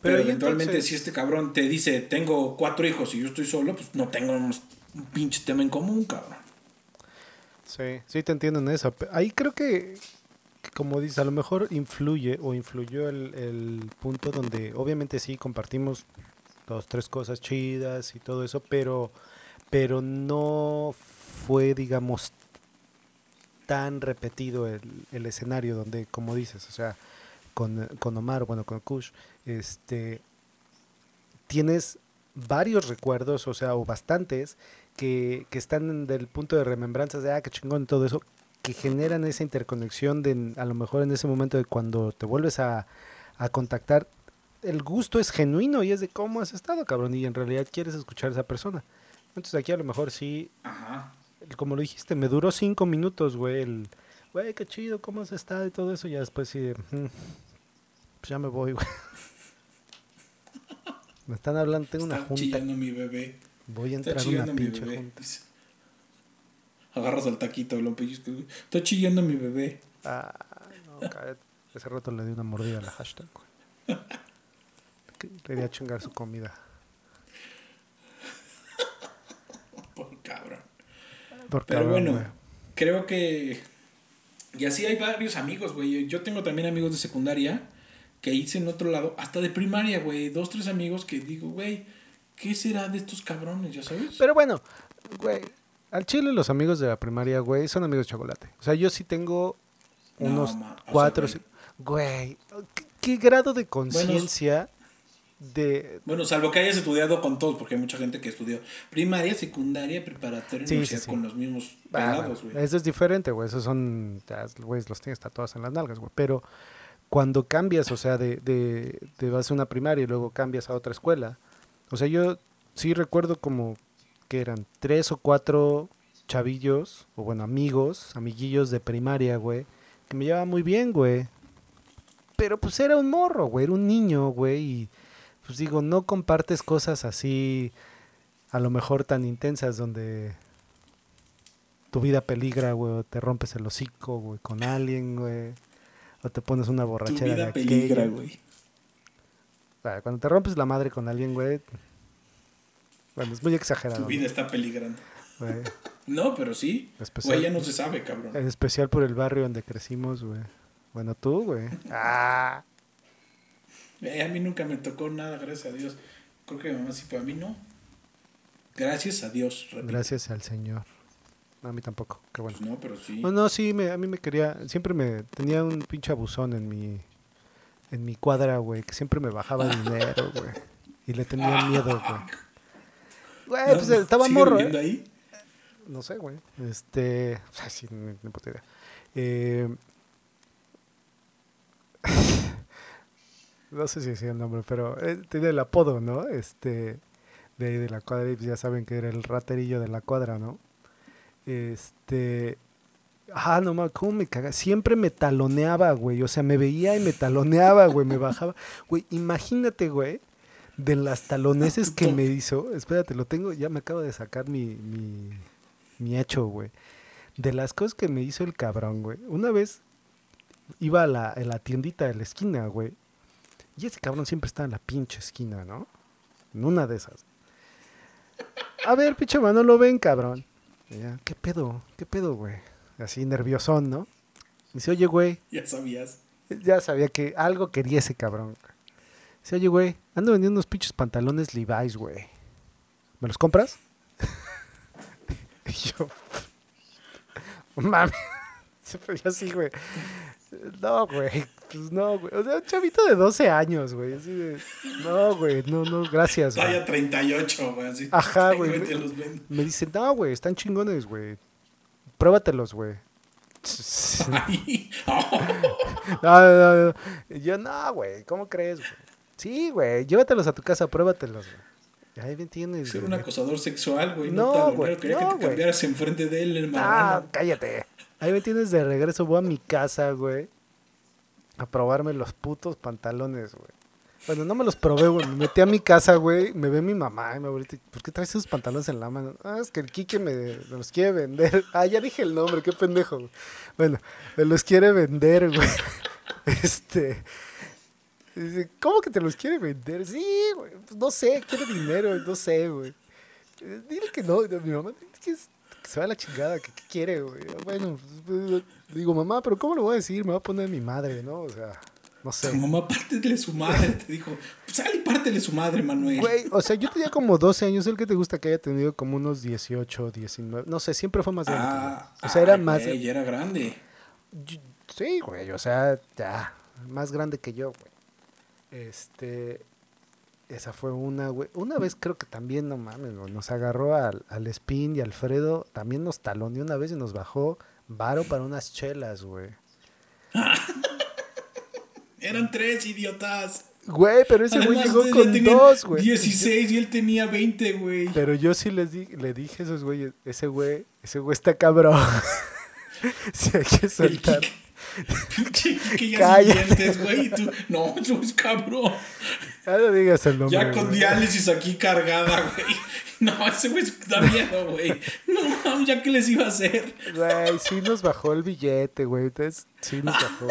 Pero, eventualmente si este cabrón te dice, tengo cuatro hijos y yo estoy solo, pues no tengo un pinche tema en común, cabrón. Sí, sí te entiendo en eso. Ahí creo que como dices, a lo mejor influye o influyó el, punto donde obviamente sí compartimos dos, tres cosas chidas y todo eso, pero, pero no fue, digamos, tan repetido el, el escenario donde, como dices, o sea, con, con Omar, bueno, con Kush, este, tienes varios recuerdos, o sea, o bastantes, que, que están del punto de remembranzas de, ah, qué chingón, todo eso, que generan esa interconexión de a lo mejor en ese momento de cuando te vuelves a, contactar, el gusto es genuino y es de cómo has estado, cabrón, y en realidad quieres escuchar a esa persona. Entonces aquí a lo mejor sí, Ajá. como lo dijiste, me duró cinco minutos, güey, el, güey, qué chido, cómo has estado y todo eso, ya después sí, de, "Mm, pues ya me voy, güey. [LAUGHS] Me están hablando, tengo una junta, chillando mi bebé. voy a entrar a una pinche junta. Agarras al taquito, lo pellizcas. Está chillando mi bebé. Ah, no, cállate. Ese rato le di una mordida a la hashtag, güey. Que Quería chingar su comida. Por cabrón. Por Pero cabrón, bueno, güey. creo que. Y así hay varios amigos, güey. Yo tengo también amigos de secundaria que hice en otro lado, hasta de primaria, güey. Dos, tres amigos que digo, güey, ¿qué será de estos cabrones? ¿Ya sabes? Pero bueno, güey, al chile los amigos de la primaria, güey, son amigos de chocolate. O sea, yo sí tengo No, unos ma- o sea, cuatro... güey. ¿qué, qué grado de conciencia de... Bueno, salvo que hayas estudiado con todos, porque hay mucha gente que estudió primaria, secundaria, preparatoria, Sí, universidad sí, sí. con los mismos Ah, pelados, bueno, güey. eso es diferente, güey. Esos son, ya, güey, los tienes tatuados en las nalgas, güey. Pero cuando cambias, o sea, de, de, de vas a una primaria y luego cambias a otra escuela. O sea, yo sí recuerdo como que eran tres o cuatro chavillos, o bueno, amigos, amiguillos de primaria, güey, que me llevaban muy bien, güey. Pero pues era un morro, güey, era un niño, güey, y pues digo, no compartes cosas así, a lo mejor tan intensas, donde tu vida peligra, güey, o te rompes el hocico, güey, con alguien, güey, o te pones una Tu borrachera de aquella. peligra, güey. O sea, cuando te rompes la madre con alguien, güey, bueno, es muy Tu exagerado, vida está peligrando. ¿no? güey. No, pero sí. Especial- Güey, ya no se sabe, cabrón. En especial por el barrio donde crecimos, güey. Bueno, tú, güey. Ah, Eh, a mí nunca me tocó nada, gracias a Dios. Creo que mi mamá sí, pero a mí no. Gracias a Dios, repito. gracias al Señor. No, a mí tampoco, qué bueno. Pues no, pero sí. No, no, sí, me, a mí me quería, siempre me, tenía un pinche abusón en mi, en mi cuadra, güey, que siempre me bajaba [LAUGHS] dinero, güey. Y le tenía miedo, güey. Güey, pues No, estaba ¿sigue morro, viviendo ¿eh? ahí? No sé, güey. Este, ay, sí, ni puta idea. Eh, [LAUGHS] no sé si decía el nombre, pero eh, tenía el apodo, ¿no? Este, de ahí de la cuadra, y pues ya saben que era el raterillo de la cuadra, ¿no? Este, ah, no mames, cómo me caga. Siempre me taloneaba, güey. O sea, me veía y me taloneaba, güey, me bajaba. Güey, imagínate, güey, de las taloneses que me hizo. Espérate, lo tengo, ya me acabo de sacar mi, mi, mi hecho, güey. De las cosas que me hizo el cabrón, güey. Una vez iba a la, a la tiendita de la esquina, güey. Y ese cabrón siempre está en la pinche esquina, ¿no? En una de esas. A ver, pinche mano, lo ven, cabrón. Y ya, ¿Qué pedo? ¿Qué pedo, güey? Así nerviosón, ¿no? Dice, oye, güey, Ya sabías. ya sabía que algo quería ese cabrón. Dice, oye, güey, ando vendiendo unos pinches pantalones Levi's, güey. ¿Me los compras? [LAUGHS] y yo, mami. yo [LAUGHS] así, güey. No, güey. Pues no, güey. O sea, un chavito de 12 años, güey. Así de, no, güey. No, no, gracias, güey. Talla 38, güey. Así. Ajá, [LAUGHS] güey. los vendo. Me dice, no, güey, están chingones, güey. Pruébatelos, güey. Oh, No, no, no, no. Yo, no, güey, ¿cómo crees, güey? Sí, güey, llévatelos a tu casa, pruébatelos, güey. Ahí me entiendes. Ser un güey. acosador sexual, güey. No, No, güey, Quería no, que te güey. cambiaras enfrente de él, el Ah, cállate. Ahí me tienes de regreso, voy a mi casa, güey. A probarme los putos pantalones, güey. Bueno, no me los probé, güey. Me metí a mi casa, güey. Me ve mi mamá y me abuelita. ¿Por qué traes esos pantalones en la mano? Ah, es que el Kike me, me los quiere vender. [LAUGHS] Ah, ya dije el nombre, qué pendejo. güey. Bueno, me los quiere vender, güey. [LAUGHS] Este. Dice, ¿cómo que te los quiere vender? Sí, güey. Pues no sé, quiere dinero, no sé, güey. Dile que no. Mi mamá que, es- que se va a la chingada, que qué quiere, güey. Bueno, pues, digo, mamá, pero ¿cómo lo voy a decir? Me va a poner mi madre, ¿no? O sea, no sé. Tu mamá, pártele su madre. Te dijo, pues sal y pártele su madre, Manuel. Güey, o sea, yo tenía como 12 años. ¿El que te gusta que haya tenido como unos 18, 19? No sé, siempre fue más grande. que. Ah, o sea, era más. güey, ya era grande. Yo- Sí, güey, o sea, ya, más grande que yo, güey. Este, esa fue una, güey. Una vez creo que también, no mames, nos agarró al, al Spin y Alfredo, también nos taloneó una vez y nos bajó varo para unas chelas, güey. [LAUGHS] Eran tres idiotas. Güey, pero ese güey llegó con dos, güey. 16 y él tenía 20, güey. Pero yo sí les di, le dije a esos güeyes, ese güey, ese güey está cabrón. [LAUGHS] si hay que El soltar. Kike. Pinche Kike ya Cállate. güey. Y tú, no, eso es cabrón. Ya no digas el nombre. Ya con güey. diálisis aquí cargada, güey. No, ese güey da miedo, güey. No mames, ya qué les iba a hacer. Güey, sí nos bajó el billete, güey. Entonces, sí nos bajó.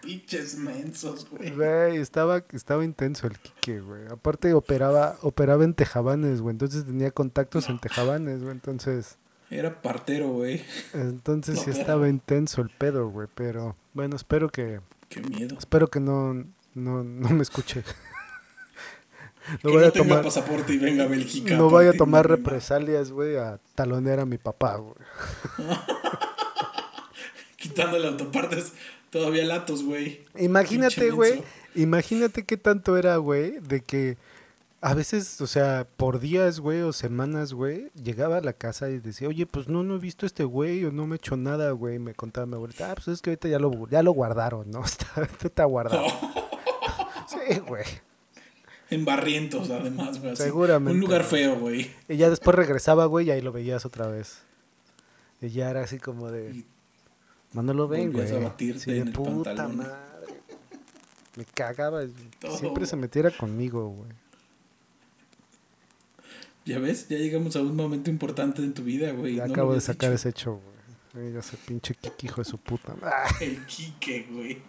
Pinches mensos, güey. Güey, estaba, estaba intenso el Quique, güey. Aparte operaba, operaba en Tejabanes, güey. Entonces tenía contactos en Tejabanes, güey. Entonces, Era partero, güey. entonces sí estaba intenso el pedo, güey. Pero, bueno, espero que, Qué miedo. espero que no, no, no me escuche. [LAUGHS] que No vaya no a tenga tomar, pasaporte y venga a Bélgica. no vaya a tomar represalias, güey, a talonear a mi papá, güey. [LAUGHS] Quitándole autopartes todavía latos, güey. Imagínate, güey. Imagínate qué tanto era, güey, de que a veces, o sea, por días, güey, o semanas, güey, llegaba a la casa y decía, oye, pues no, no he visto a este güey o no me he hecho nada, güey. Me contaba mi abuelita, ah, pues es que ahorita ya lo, ya lo guardaron, ¿no? [LAUGHS] Está, está guardado. [LAUGHS] Sí, güey. En Barrientos, además, güey. Seguramente. Un lugar feo, güey. Y ya después regresaba, güey, y ahí lo veías otra vez. Y ya era así como de, Manolo, ven, güey. a batirte Sí, de en el puta pantalón. madre. Me cagaba. Todo. Siempre se metiera conmigo, güey. Ya ves, ya llegamos a un momento importante en tu vida, güey. Ya no acabo de sacar dicho. ese hecho, güey. Ya sé, pinche Kiki, hijo de su puta. [LAUGHS] El Quique, güey.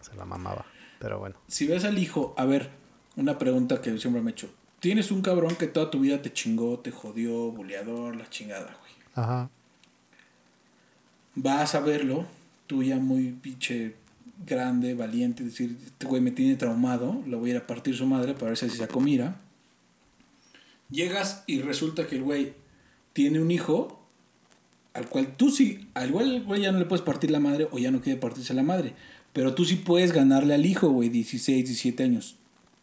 se la mamaba. Pero bueno. Si ves al hijo, a ver, una pregunta que siempre me he hecho. Tienes un cabrón que toda tu vida te chingó, te jodió, buleador, la chingada, güey. Ajá. Vas a verlo, tú ya muy pinche grande, valiente, decir, este güey me tiene traumado, lo voy a ir a partir su madre para ver si así saco mira. Llegas y resulta que el güey tiene un hijo al cual tú sí, al igual el güey ya no le puedes partir la madre o ya no quiere partirse la madre, pero tú sí puedes ganarle al hijo, güey, 16, 17 años.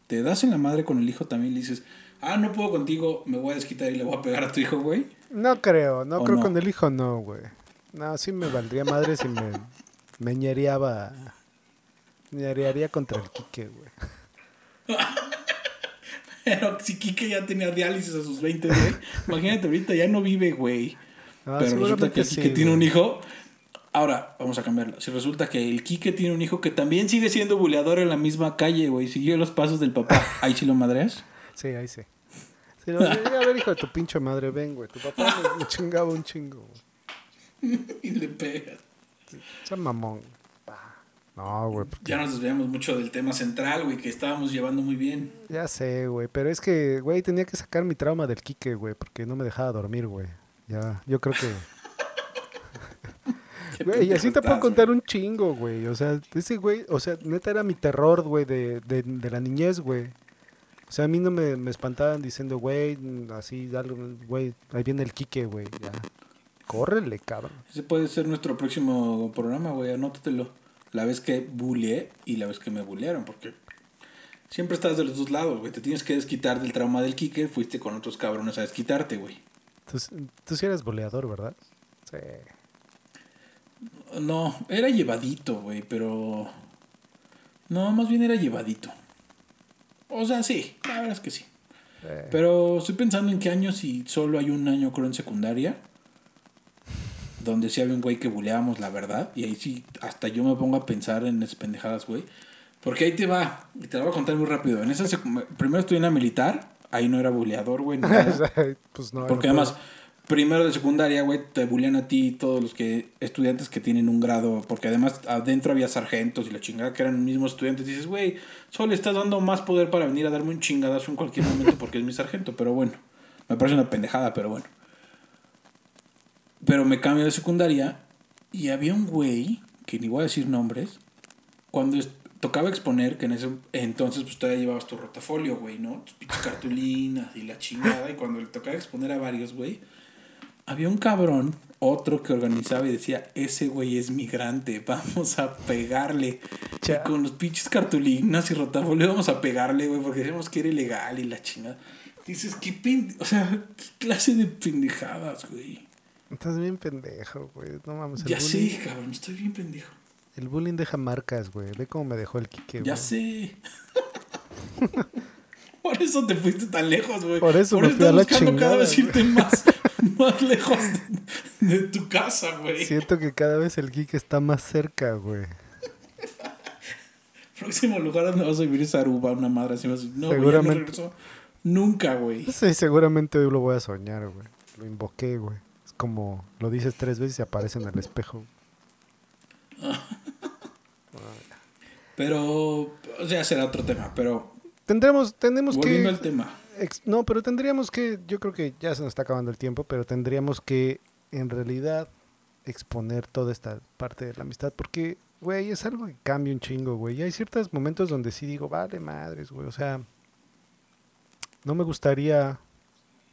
Te das en la madre con el hijo también y le dices, ah, no puedo contigo, me voy a desquitar y le voy a pegar a tu hijo, güey. No creo, no ¿O creo no? con el hijo, no, güey. No, sí me valdría madre si me, me ñereaba. ñerearía contra el Quique, güey. [LAUGHS] Pero si Kike ya tenía diálisis a sus 20, güey. Imagínate, ahorita ya no vive, güey. Ah, Pero resulta que Kike sí, tiene un hijo. Ahora, vamos a cambiarlo. Si resulta que el Kike tiene un hijo que también sigue siendo buleador en la misma calle, güey. Siguió los pasos del papá. ¿Ahí sí lo madreas? Sí, ahí sí. Sí, lo- a ver, hijo de tu pinche madre, ven, güey. Tu papá me, me chingaba un chingo, güey. [LAUGHS] y le pegas. Sea mamón. No, güey, porque Ya nos desviamos mucho del tema central, güey, que estábamos llevando muy bien. ya sé, güey. Pero es que, güey, tenía que sacar mi trauma del Quique, güey, porque no me dejaba dormir, güey. Ya, yo creo que... [LAUGHS] Güey, y así te puedo contar un chingo, güey. O sea, ese güey, o sea, neta era mi terror, güey, de, de, de la niñez, güey. O sea, a mí no me, me espantaban diciendo, güey, así, algo, güey, ahí viene el Quique, güey, ya. Córrele, cabrón. Ese puede ser nuestro próximo programa, güey. Anótatelo. La vez que buleé y la vez que me bulearon, porque siempre estás de los dos lados, güey. Te tienes que desquitar del trauma del Kike. Fuiste con otros cabrones a desquitarte, güey. Tú, tú sí eres boleador, ¿verdad? Sí. No, era llevadito, güey, pero. No, más bien era llevadito. O sea, sí, la verdad es que sí. Eh, Pero estoy pensando en qué año, si solo hay un año, creo, en secundaria. Donde sí había un güey que buleábamos, la verdad. Y ahí sí, hasta yo me pongo a pensar en esas pendejadas, güey. Porque ahí te va, y te la voy a contar muy rápido. En esa primero estuve en la militar, ahí no era buleador, güey. [LAUGHS] pues no. Porque no además, primero de secundaria, güey, te bulean a ti todos los que estudiantes que tienen un grado. Porque además adentro había sargentos y la chingada que eran mismos estudiantes. dices, güey, solo le estás dando más poder para venir a darme un chingadazo en cualquier momento porque es mi sargento. Pero bueno, me parece una pendejada, pero bueno. Pero me cambio de secundaria y había un güey, que ni voy a decir nombres, cuando tocaba exponer, que en ese entonces pues todavía llevabas tu rotafolio, güey, ¿no? Tus pinches cartulinas y la chingada. Y cuando le tocaba exponer a varios, güey, había un cabrón, otro que organizaba y decía, ese güey es migrante, [LAUGHS] vamos a pegarle. Y con los pinches cartulinas y rotafolio vamos a pegarle, güey, porque decíamos que era ilegal y la chingada. Dices, qué pende... O sea, qué clase de pendejadas, güey. Estás bien pendejo, güey. No mames. El Ya bullying, sé, cabrón, estoy bien pendejo. El bullying deja marcas, güey. Ve cómo me dejó el Quique, Ya güey. sé. [LAUGHS] Por eso te fuiste tan lejos, güey. Por eso me fui a la buscando cada chingada, vez irte más, [LAUGHS] más lejos de, de tu casa, güey. Siento que cada vez el Quique está más cerca, güey. [LAUGHS] Próximo lugar donde vas a vivir es Aruba, una madre así. decir, No, ya Seguramente. regreso nunca, güey. Sí, seguramente hoy lo voy a soñar, güey. Lo invoqué, güey. Como lo dices tres veces y aparece en el espejo. Pero, o sea, será otro tema. Pero, Tendremos, tenemos que... al tema. ex- no, pero tendríamos que, yo creo que ya se nos está acabando el tiempo, pero tendríamos que en realidad exponer toda esta parte de la amistad, porque, güey, es algo que cambia un chingo, güey. Y hay ciertos momentos donde sí digo, vale madres, güey, o sea, no me gustaría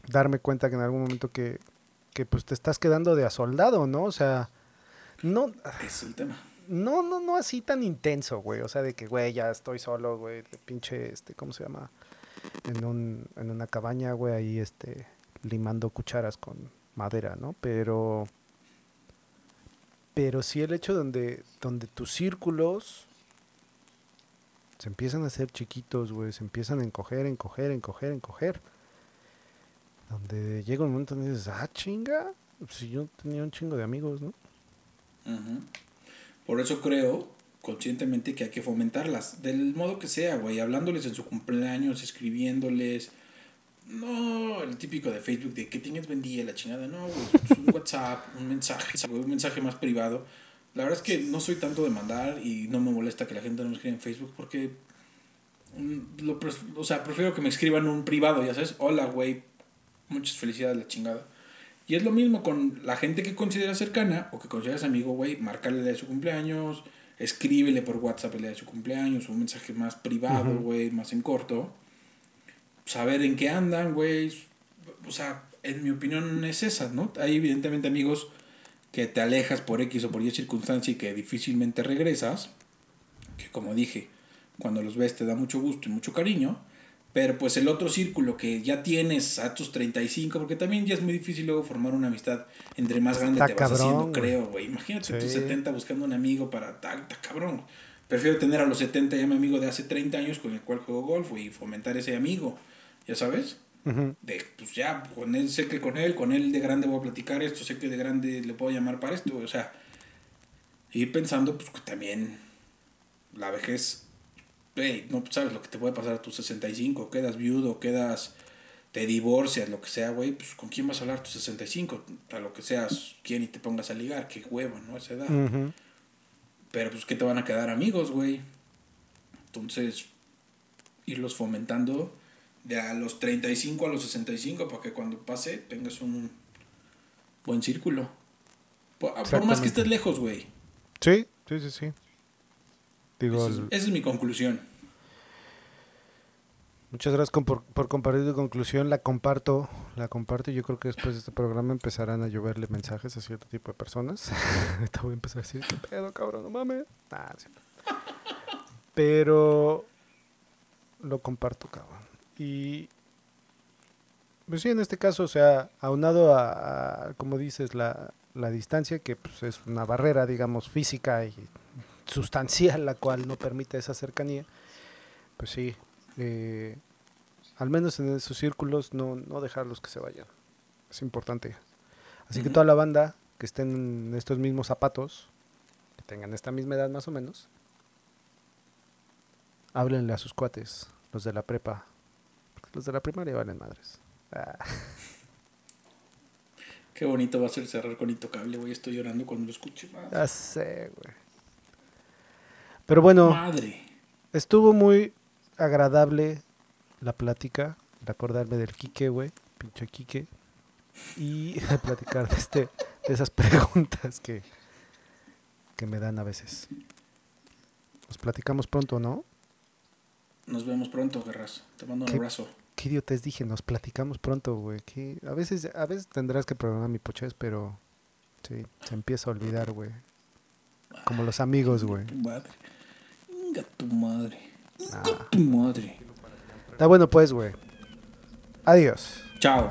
darme cuenta que en algún momento que, que pues te estás quedando de a soldado, ¿no? O sea, no, Es el tema. no, no, no así tan intenso, güey. O sea, de que, güey, ya estoy solo, güey. De pinche, este, ¿cómo se llama? En, un, en una cabaña, güey, ahí, este, limando cucharas con madera, ¿no? Pero, pero sí el hecho donde, donde tus círculos se empiezan a hacer chiquitos, güey. Se empiezan a encoger, encoger, encoger, encoger. Donde llega un momento donde dices, ah, chinga. Si yo tenía un chingo de amigos, ¿no? Por eso creo conscientemente que hay que fomentarlas, del modo que sea, güey, hablándoles en su cumpleaños, escribiéndoles. No, el típico de Facebook de que tienes buen la chingada, no, güey, pues un WhatsApp, un mensaje, un mensaje más privado. La verdad es que no soy tanto de mandar y no me molesta que la gente no me escriba en Facebook porque, mm, lo, o sea, prefiero que me escriban un privado, ya sabes, hola, güey, muchas felicidades, la chingada. Y es lo mismo con la gente que consideras cercana o que consideras amigo, güey, marcarle día de su cumpleaños, escríbele por WhatsApp el día de su cumpleaños, un mensaje más privado, güey, más en corto. Saber en qué andan, güey. O sea, en mi opinión es esa, ¿no? Hay evidentemente amigos que te alejas por X o por Y circunstancia y que difícilmente regresas, que como dije, cuando los ves te da mucho gusto y mucho cariño, pero pues el otro círculo que ya tienes a tus 35, porque también ya es muy difícil luego formar una amistad entre más grande Está te vas cabrón, haciendo, creo, güey. Imagínate tus Sí. 70 buscando un amigo para tal, está cabrón. Prefiero tener a los 70 ya mi amigo de hace 30 años con el cual juego golf y fomentar ese amigo, ¿ya sabes? De pues ya, con él sé que con él, con él de grande voy a platicar esto, sé que de grande le puedo llamar para esto, o sea, ir pensando pues que también la vejez, hey, no sabes lo que te puede pasar a tus 65, quedas viudo, quedas, te divorcias, lo que sea, güey, pues con quién vas a hablar a tus 65, a lo que seas, quién y te pongas a ligar, qué huevo, ¿no? A esa edad. Pero pues que te van a quedar amigos, güey. Entonces, irlos fomentando de a los 35 a los 65 para que cuando pase tengas un buen círculo. Por, por más que estés lejos, güey. Sí, sí, sí, sí. Digo, es, esa es mi conclusión. muchas gracias por, por compartir tu conclusión. La comparto, la comparto. Yo creo que después de este programa empezarán a lloverle mensajes a cierto tipo de personas. [LAUGHS] Ahorita voy a empezar a decir, ¿qué pedo, cabrón? No mames. Nah. Pero lo comparto, cabrón. Y pues sí, en este caso, o sea, aunado a, a, como dices, la, la distancia, que pues, es una barrera, digamos, física y sustancial, la cual no permite esa cercanía, pues sí, eh, al menos en esos círculos no, no dejarlos que se vayan. Es importante. Así que toda la banda que estén en estos mismos zapatos, que tengan esta misma edad más o menos, háblenle a sus cuates, los de la prepa. Porque los de la primaria valen madres. Ah, Qué bonito va a ser cerrar con Intocable, güey. Estoy llorando cuando lo escuche. ya sé, güey. Pero bueno, Madre. estuvo muy agradable la plática, de acordarme del Quique, güey, pinche Quique, y [LAUGHS] platicar de, este, de esas preguntas que, que me dan a veces. Nos platicamos pronto, ¿no? Nos vemos pronto, Guerras. Te mando un ¿Qué? abrazo. Qué idiotez dije, nos platicamos pronto, güey. que a veces, a veces tendrás que programar mi pochez, pero sí, se empieza a olvidar, güey. Como los amigos, güey. Tu madre. Venga tu madre. Ah. Venga tu madre. Está bueno, pues, güey. Adiós. Chao.